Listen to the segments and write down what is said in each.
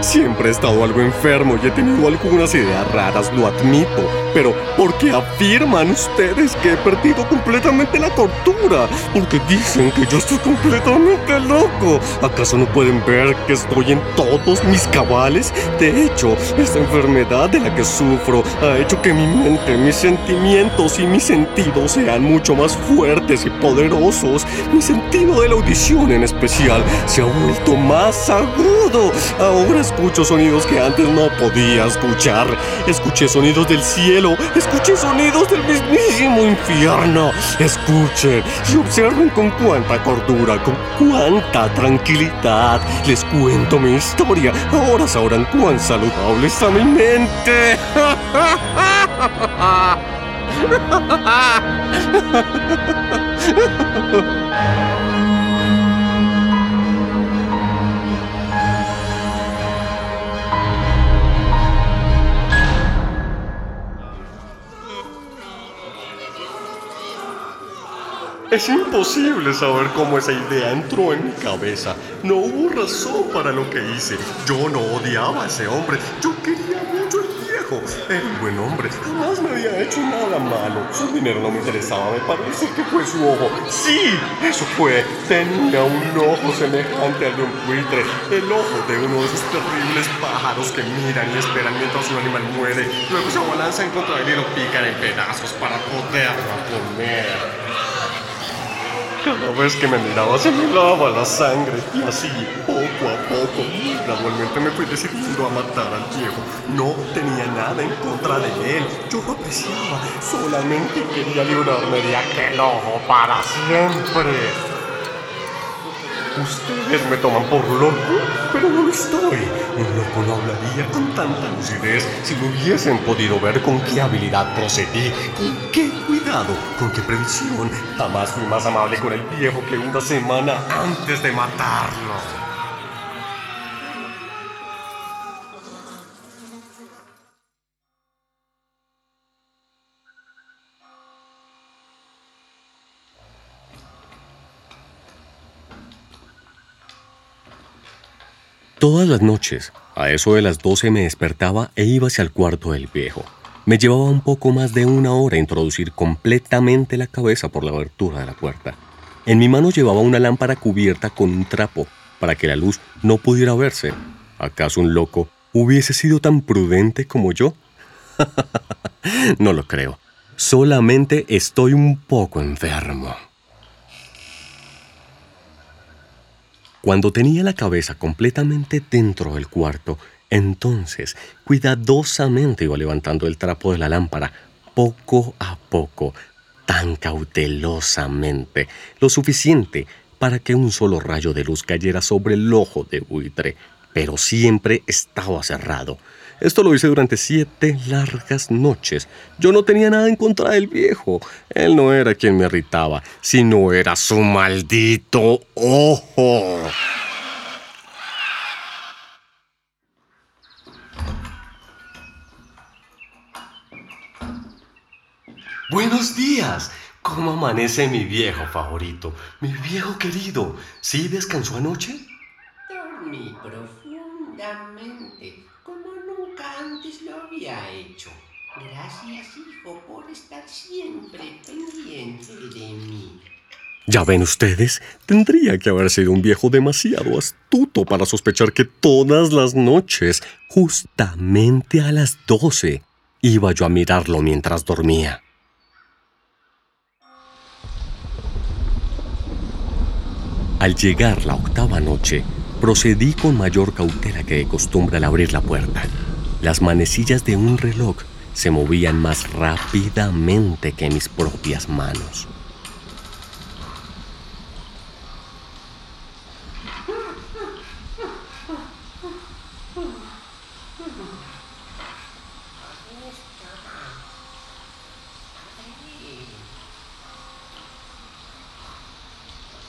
Siempre he estado algo enfermo y he tenido algunas ideas raras, lo admito. Pero, ¿por qué afirman ustedes que he perdido completamente la tortura? Porque dicen que yo estoy completamente loco. ¿Acaso no pueden ver que estoy en todos mis cabales? De hecho, esta enfermedad de la que sufro ha hecho que mi mente, mis sentimientos y mis sentidos sean mucho más fuertes y poderosos. Mi sentido de la audición en especial se ha vuelto más agudo. Ahora escucho sonidos que antes no podía escuchar. Escuché sonidos del cielo, escuché sonidos del mismísimo infierno. Escuchen y observen con cuánta cordura, con cuánta tranquilidad les cuento mi historia. Ahora sabrán cuán saludable está mi mente. Es imposible saber cómo esa idea entró en mi cabeza. No hubo razón para lo que hice. Yo no odiaba a ese hombre. Yo quería mucho al viejo. Era un buen hombre. Jamás me había hecho nada malo. Su dinero no me interesaba. Me parece que fue su ojo. Sí, eso fue. Tenía un ojo semejante al de un buitre. El ojo de uno de esos terribles pájaros que miran y esperan mientras un animal muere. Luego se abalanzan contra él y lo pican en pedazos para poderlo comer. Cada vez que me miraba se me lava la sangre y así, poco a poco, gradualmente me fui decidiendo a matar al viejo. No tenía nada en contra de él, yo lo apreciaba, solamente quería librarme de aquel ojo para siempre. Ustedes me toman por loco, pero no lo estoy. Un loco no hablaría con tanta lucidez si lo hubiesen podido ver con qué habilidad procedí, con qué cuidado, con qué previsión. Jamás fui más amable con el viejo que una semana antes de matarlo. Todas las noches, a eso de las 12 me despertaba e iba hacia el cuarto del viejo. Me llevaba un poco más de una hora introducir completamente la cabeza por la abertura de la puerta. En mi mano llevaba una lámpara cubierta con un trapo para que la luz no pudiera verse. ¿Acaso un loco hubiese sido tan prudente como yo? no lo creo. Solamente estoy un poco enfermo. Cuando tenía la cabeza completamente dentro del cuarto, entonces cuidadosamente iba levantando el trapo de la lámpara, poco a poco, tan cautelosamente, lo suficiente para que un solo rayo de luz cayera sobre el ojo de buitre, pero siempre estaba cerrado. Esto lo hice durante siete largas noches. Yo no tenía nada en contra del viejo. Él no era quien me irritaba, sino era su maldito ojo. Buenos días. ¿Cómo amanece mi viejo favorito? Mi viejo querido. ¿Sí descansó anoche? Dormí profundamente lo había hecho. Gracias, hijo, por estar siempre pendiente de mí. Ya ven ustedes, tendría que haber sido un viejo demasiado astuto para sospechar que todas las noches, justamente a las doce, iba yo a mirarlo mientras dormía. Al llegar la octava noche, procedí con mayor cautela que de costumbre al abrir la puerta. Las manecillas de un reloj se movían más rápidamente que mis propias manos.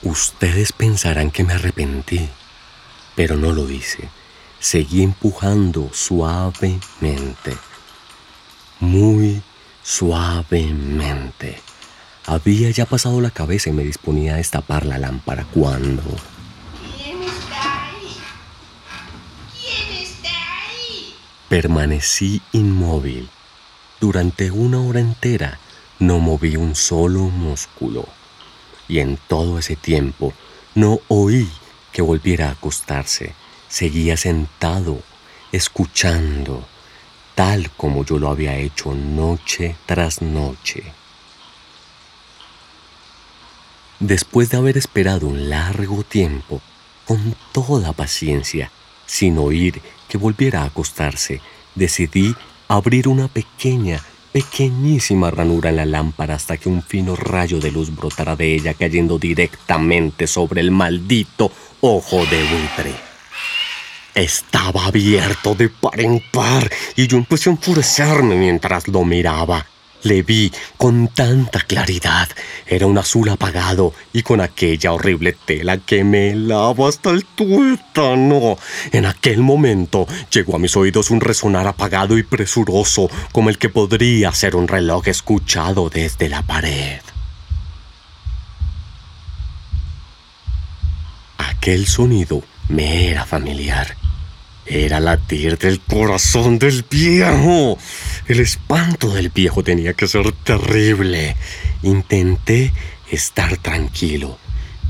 Ustedes pensarán que me arrepentí, pero no lo hice seguí empujando suavemente, muy suavemente. Había ya pasado la cabeza y me disponía a destapar la lámpara cuando... ¿Quién está ahí? Permanecí inmóvil. Durante una hora entera no moví un solo músculo. Y en todo ese tiempo no oí que volviera a acostarse. Seguía sentado, escuchando, tal como yo lo había hecho noche tras noche. Después de haber esperado un largo tiempo, con toda paciencia, sin oír que volviera a acostarse, decidí abrir una pequeña, pequeñísima ranura en la lámpara hasta que un fino rayo de luz brotara de ella cayendo directamente sobre el maldito ojo de buitre. Estaba abierto de par en par y yo empecé a enfurecerme mientras lo miraba. Le vi con tanta claridad. Era un azul apagado y con aquella horrible tela que me helaba hasta el tuétano. En aquel momento llegó a mis oídos un resonar apagado y presuroso, como el que podría ser un reloj escuchado desde la pared. Aquel sonido me era familiar. Era latir del corazón del viejo. El espanto del viejo tenía que ser terrible. Intenté estar tranquilo,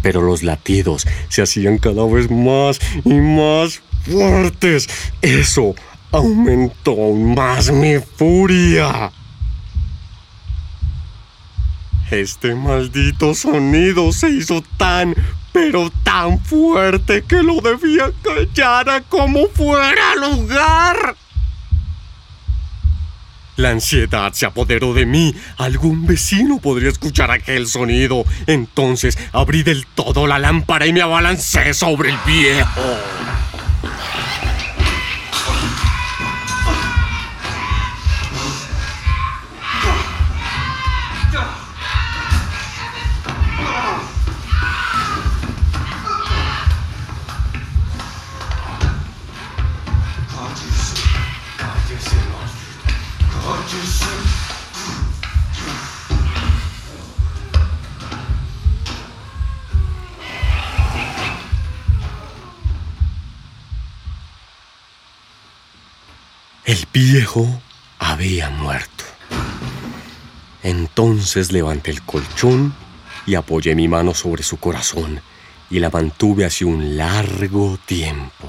pero los latidos se hacían cada vez más y más fuertes. Eso aumentó aún más mi furia. Este maldito sonido se hizo tan, pero tan fuerte que lo debía callar a como fuera lugar. La ansiedad se apoderó de mí. Algún vecino podría escuchar aquel sonido. Entonces abrí del todo la lámpara y me abalancé sobre el viejo. El viejo había muerto. Entonces levanté el colchón y apoyé mi mano sobre su corazón y la mantuve así un largo tiempo.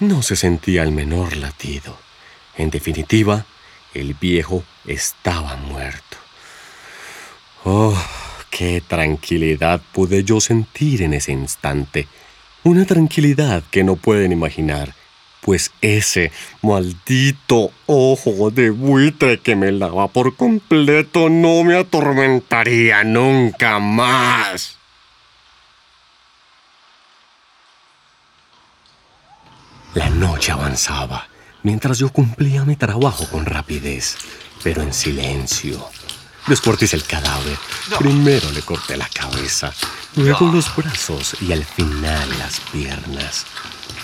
No se sentía el menor latido. En definitiva, el viejo estaba muerto. Oh, qué tranquilidad pude yo sentir en ese instante. Una tranquilidad que no pueden imaginar pues ese maldito ojo de buitre que me lava por completo no me atormentaría nunca más. La noche avanzaba mientras yo cumplía mi trabajo con rapidez, pero en silencio. Descuarticé el cadáver. Primero le corté la cabeza, luego los brazos y al final las piernas.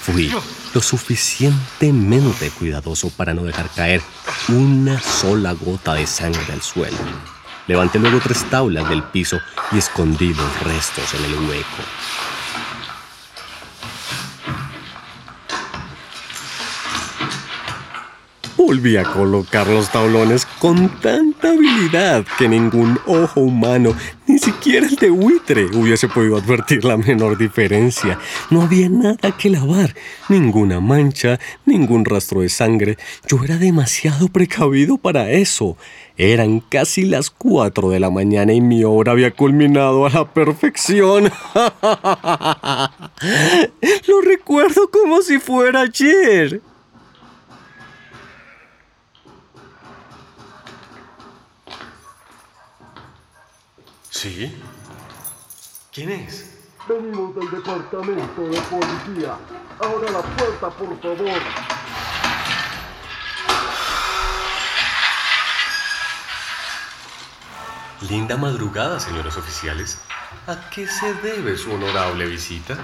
Fui lo suficientemente cuidadoso para no dejar caer una sola gota de sangre al suelo. Levanté luego tres tablas del piso y escondí los restos en el hueco. Volví a colocar los tablones con tanta habilidad que ningún ojo humano, ni siquiera el de buitre, hubiese podido advertir la menor diferencia. No había nada que lavar, ninguna mancha, ningún rastro de sangre. Yo era demasiado precavido para eso. Eran casi las cuatro de la mañana y mi obra había culminado a la perfección. Lo recuerdo como si fuera ayer. ¿Sí? ¿Quién es? Venimos del departamento de policía. Ahora la puerta, por favor. Linda madrugada, señores oficiales. ¿A qué se debe su honorable visita?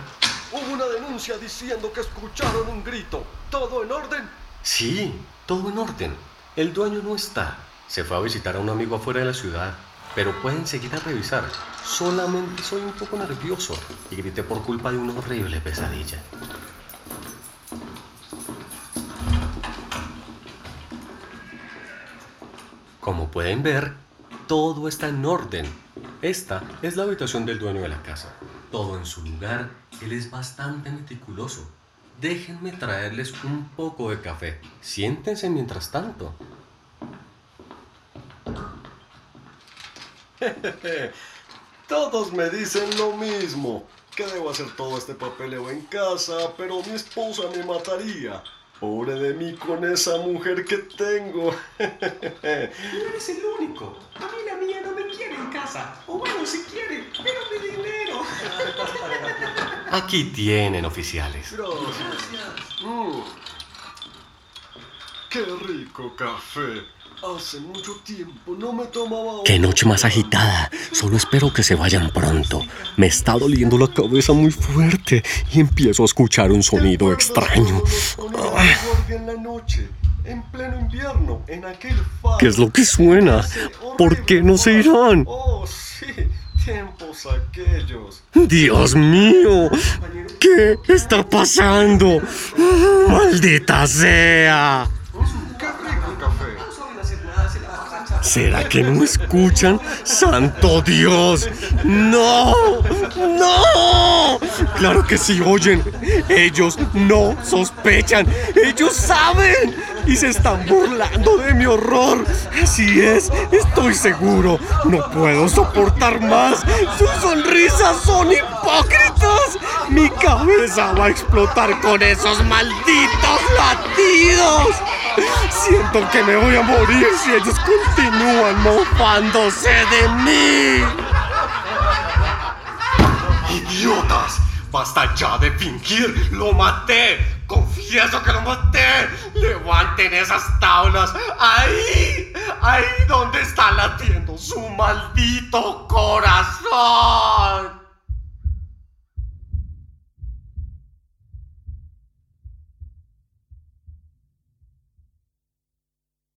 Hubo una denuncia diciendo que escucharon un grito. ¿Todo en orden? Sí, todo en orden. El dueño no está. Se fue a visitar a un amigo afuera de la ciudad pero pueden seguir a revisar. Solamente soy un poco nervioso y grité por culpa de una horrible pesadilla. Como pueden ver, todo está en orden. Esta es la habitación del dueño de la casa. Todo en su lugar, él es bastante meticuloso. Déjenme traerles un poco de café. Siéntense mientras tanto. Todos me dicen lo mismo, que debo hacer todo este papeleo en casa, pero mi esposa me mataría. Pobre de mí con esa mujer que tengo. No eres el único. A mí la mía no me quiere en casa. O bueno, si quiere, pero mi dinero. Aquí tienen oficiales. Gracias. Mm. Qué rico café. Hace mucho tiempo no me tomaba Qué noche más agitada. Solo espero que se vayan pronto. Me está doliendo la cabeza muy fuerte y empiezo a escuchar un sonido extraño. en la noche, en pleno invierno, en aquel faro. ¿Qué es lo que suena? ¿Por qué no se irán? Oh, sí, tiempos aquellos. Dios mío, ¿qué está pasando? ¡Maldita sea! ¿Será que no escuchan? ¡Santo Dios! ¡No! ¡No! Claro que sí oyen. Ellos no sospechan. Ellos saben. Y se están burlando de mi horror. Así es, estoy seguro. No puedo soportar más. Sus sonrisas son hipócritas. Mi cabeza va a explotar con esos malditos latidos. Siento que me voy a morir si ellos continúan mofándose de mí. ¡Idiotas! ¡Basta ya de fingir! ¡Lo maté! ¡Confieso que lo maté! ¡Levanten esas tablas! ¡Ahí! ¡Ahí donde está latiendo su maldito corazón!